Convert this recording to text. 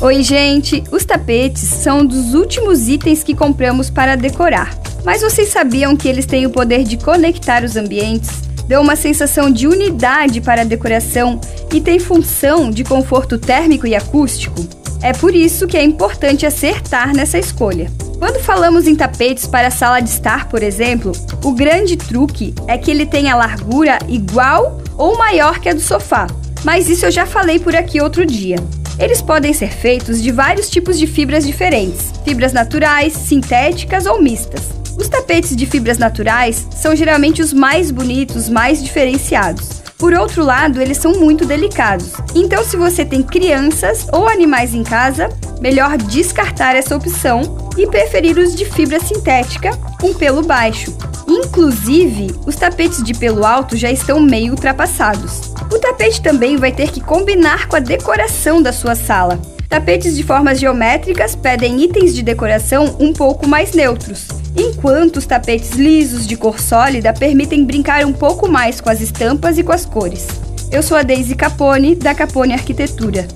Oi, gente! Os tapetes são um dos últimos itens que compramos para decorar. Mas vocês sabiam que eles têm o poder de conectar os ambientes? Dão uma sensação de unidade para a decoração e têm função de conforto térmico e acústico? É por isso que é importante acertar nessa escolha. Quando falamos em tapetes para sala de estar, por exemplo, o grande truque é que ele tenha largura igual ou maior que a do sofá. Mas isso eu já falei por aqui outro dia. Eles podem ser feitos de vários tipos de fibras diferentes: fibras naturais, sintéticas ou mistas. Os tapetes de fibras naturais são geralmente os mais bonitos, mais diferenciados. Por outro lado, eles são muito delicados. Então, se você tem crianças ou animais em casa, melhor descartar essa opção e preferir os de fibra sintética com pelo baixo. Inclusive, os tapetes de pelo alto já estão meio ultrapassados. O tapete também vai ter que combinar com a decoração da sua sala. Tapetes de formas geométricas pedem itens de decoração um pouco mais neutros, enquanto os tapetes lisos de cor sólida permitem brincar um pouco mais com as estampas e com as cores. Eu sou a Daisy Capone, da Capone Arquitetura.